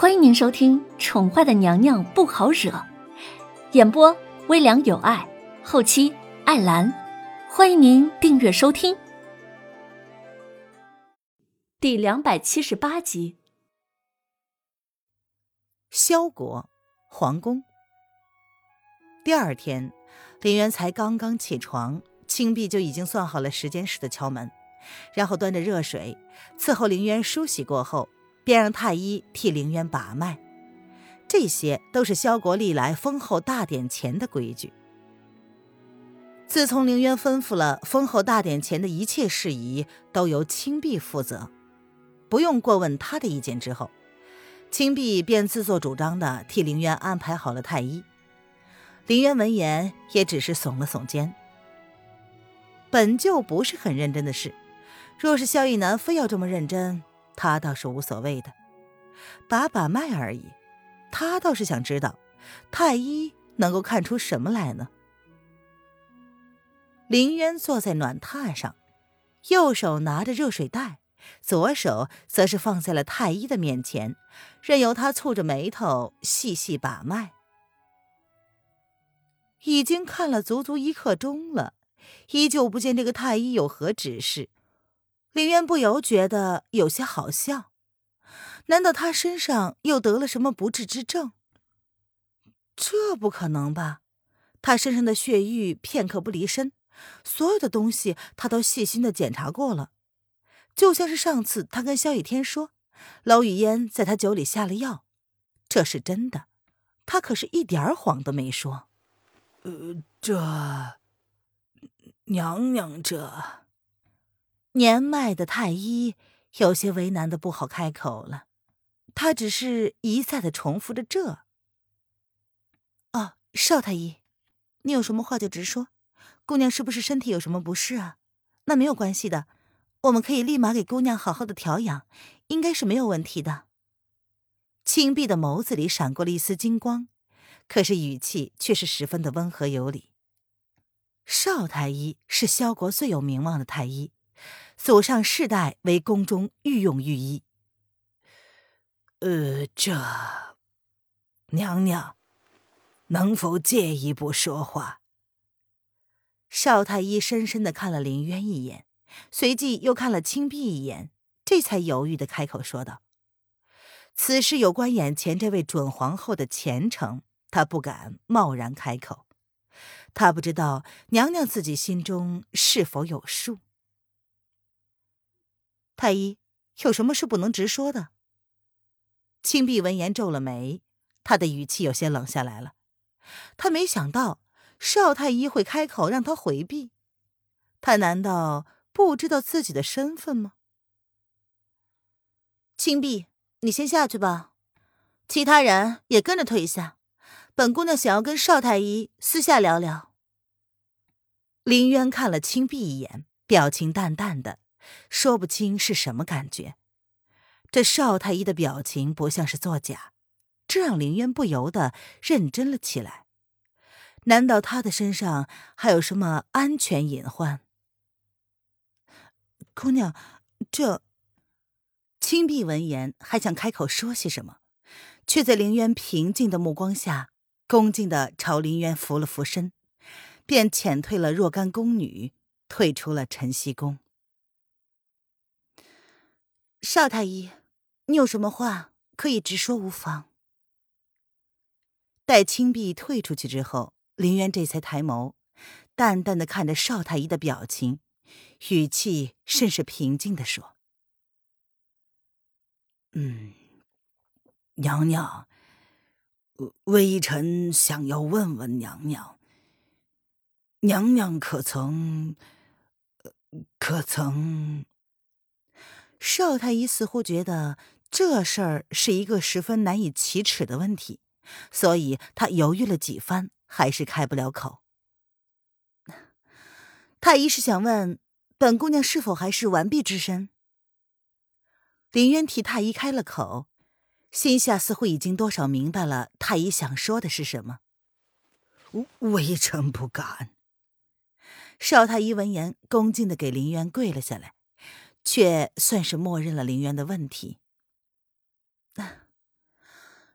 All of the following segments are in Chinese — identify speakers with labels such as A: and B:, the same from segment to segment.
A: 欢迎您收听《宠坏的娘娘不好惹》，演播微凉有爱，后期艾兰。欢迎您订阅收听。第两百七十八集。
B: 萧国皇宫。第二天，林渊才刚刚起床，青碧就已经算好了时间似的敲门，然后端着热水伺候林渊梳洗过后。便让太医替凌渊把脉，这些都是萧国历来封后大典前的规矩。自从凌渊吩咐了封后大典前的一切事宜都由青碧负责，不用过问他的意见之后，青碧便自作主张的替凌渊安排好了太医。凌渊闻言也只是耸了耸肩，本就不是很认真的事，若是萧逸南非要这么认真。他倒是无所谓的，把把脉而已。他倒是想知道，太医能够看出什么来呢？林渊坐在暖榻上，右手拿着热水袋，左手则是放在了太医的面前，任由他蹙着眉头细细把脉。已经看了足足一刻钟了，依旧不见这个太医有何指示。林渊不由觉得有些好笑，难道他身上又得了什么不治之症？这不可能吧？他身上的血瘀片刻不离身，所有的东西他都细心的检查过了，就像是上次他跟萧雨天说，娄雨嫣在他酒里下了药，这是真的，他可是一点谎都没说。
C: 呃，这娘娘这。
B: 年迈的太医有些为难的不好开口了，他只是一再的重复着这。哦，邵太医，你有什么话就直说。姑娘是不是身体有什么不适啊？那没有关系的，我们可以立马给姑娘好好的调养，应该是没有问题的。青碧的眸子里闪过了一丝金光，可是语气却是十分的温和有礼。邵太医是萧国最有名望的太医。祖上世代为宫中御用御医。
C: 呃，这娘娘能否借一步说话？
B: 邵太医深深的看了林渊一眼，随即又看了青碧一眼，这才犹豫的开口说道：“此事有关眼前这位准皇后的前程，他不敢贸然开口。他不知道娘娘自己心中是否有数。”太医有什么事不能直说的？青碧闻言皱了眉，他的语气有些冷下来了。他没想到邵太医会开口让他回避，他难道不知道自己的身份吗？青碧，你先下去吧，其他人也跟着退下。本姑娘想要跟邵太医私下聊聊。林渊看了青碧一眼，表情淡淡的。说不清是什么感觉，这邵太医的表情不像是作假，这让林渊不由得认真了起来。难道他的身上还有什么安全隐患？姑娘，这……青碧闻言还想开口说些什么，却在林渊平静的目光下，恭敬的朝林渊扶了扶身，便遣退了若干宫女，退出了晨曦宫。邵太医，你有什么话可以直说无妨。待青碧退出去之后，林渊这才抬眸，淡淡的看着邵太医的表情，语气甚是平静的说：“
C: 嗯，娘娘，微臣想要问问娘娘，娘娘可曾，可曾？”
B: 邵太医似乎觉得这事儿是一个十分难以启齿的问题，所以他犹豫了几番，还是开不了口。太医是想问本姑娘是否还是完璧之身？林渊替太医开了口，心下似乎已经多少明白了太医想说的是什么。
C: 微臣不敢。
B: 邵太医闻言，恭敬的给林渊跪了下来。却算是默认了林渊的问题。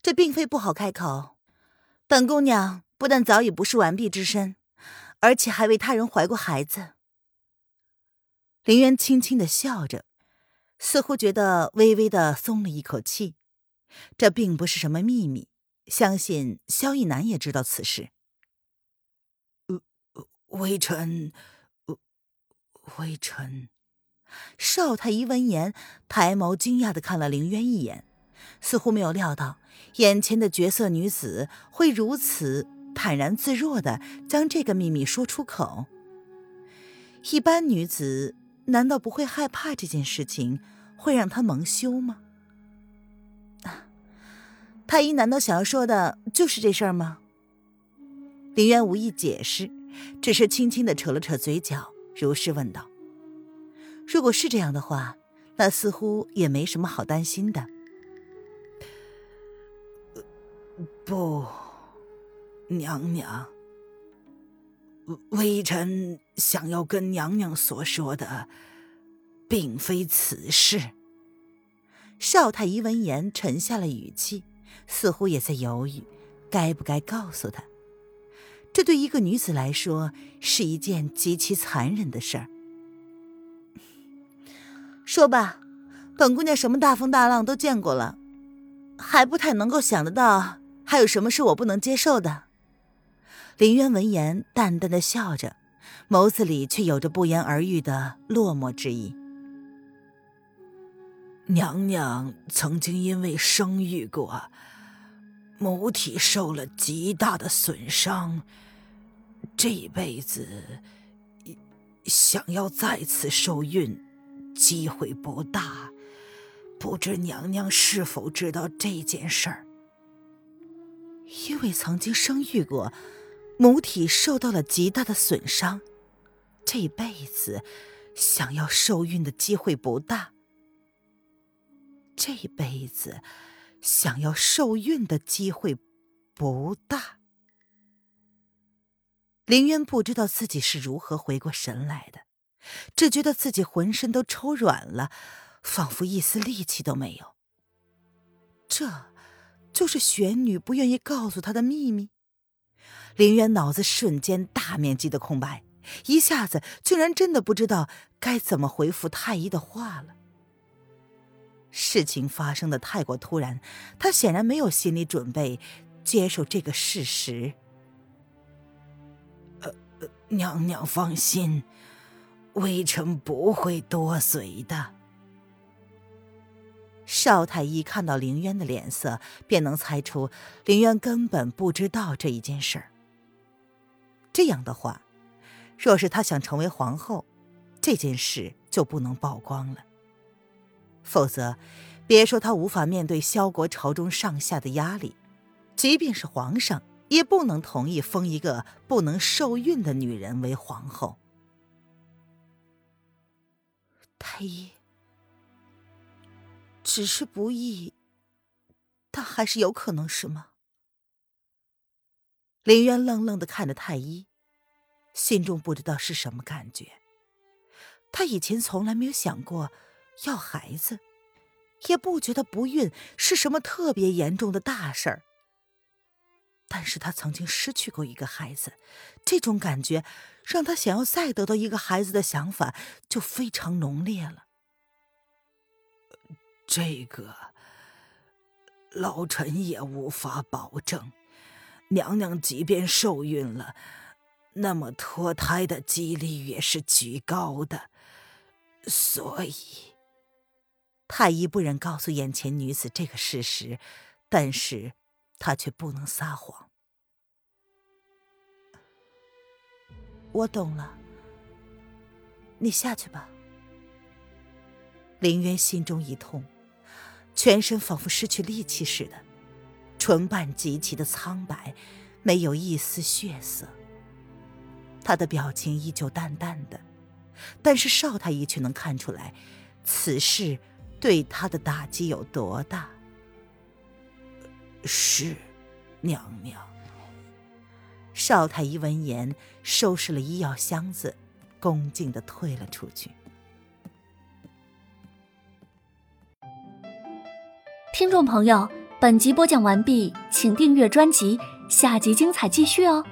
B: 这并非不好开口。本姑娘不但早已不是完璧之身，而且还为他人怀过孩子。林渊轻轻的笑着，似乎觉得微微的松了一口气。这并不是什么秘密，相信萧逸南也知道此事。
C: 微臣，微臣。
B: 邵太医闻言，抬眸惊讶的看了凌渊一眼，似乎没有料到眼前的绝色女子会如此坦然自若的将这个秘密说出口。一般女子难道不会害怕这件事情会让她蒙羞吗？太医难道想要说的就是这事儿吗？林渊无意解释，只是轻轻的扯了扯嘴角，如是问道。如果是这样的话，那似乎也没什么好担心的。
C: 不，娘娘，微臣想要跟娘娘所说的，并非此事。
B: 少太医闻言沉下了语气，似乎也在犹豫，该不该告诉他。这对一个女子来说是一件极其残忍的事儿。说吧，本姑娘什么大风大浪都见过了，还不太能够想得到还有什么是我不能接受的。林渊闻言淡淡的笑着，眸子里却有着不言而喻的落寞之意。
C: 娘娘曾经因为生育过，母体受了极大的损伤，这一辈子想要再次受孕。机会不大，不知娘娘是否知道这件事儿？
B: 因为曾经生育过，母体受到了极大的损伤，这辈子想要受孕的机会不大。这辈子想要受孕的机会不大。林渊不知道自己是如何回过神来的。只觉得自己浑身都抽软了，仿佛一丝力气都没有。这，就是玄女不愿意告诉他的秘密。林渊脑子瞬间大面积的空白，一下子竟然真的不知道该怎么回复太医的话了。事情发生的太过突然，他显然没有心理准备接受这个事实。
C: 呃，娘娘放心。微臣不会多嘴的。
B: 邵太医看到凌渊的脸色，便能猜出凌渊根本不知道这一件事儿。这样的话，若是他想成为皇后，这件事就不能曝光了。否则，别说他无法面对萧国朝中上下的压力，即便是皇上，也不能同意封一个不能受孕的女人为皇后。太医，只是不易，但还是有可能，是吗？林渊愣愣的看着太医，心中不知道是什么感觉。他以前从来没有想过要孩子，也不觉得不孕是什么特别严重的大事儿。但是他曾经失去过一个孩子，这种感觉让他想要再得到一个孩子的想法就非常浓烈了。
C: 这个老臣也无法保证。娘娘即便受孕了，那么脱胎的几率也是极高的。所以，
B: 太医不忍告诉眼前女子这个事实，但是。他却不能撒谎。我懂了，你下去吧。林渊心中一痛，全身仿佛失去力气似的，唇瓣极其的苍白，没有一丝血色。他的表情依旧淡淡的，但是邵太医却能看出来，此事对他的打击有多大。
C: 是，娘娘。
B: 少太医闻言，收拾了医药箱子，恭敬的退了出去。
A: 听众朋友，本集播讲完毕，请订阅专辑，下集精彩继续哦。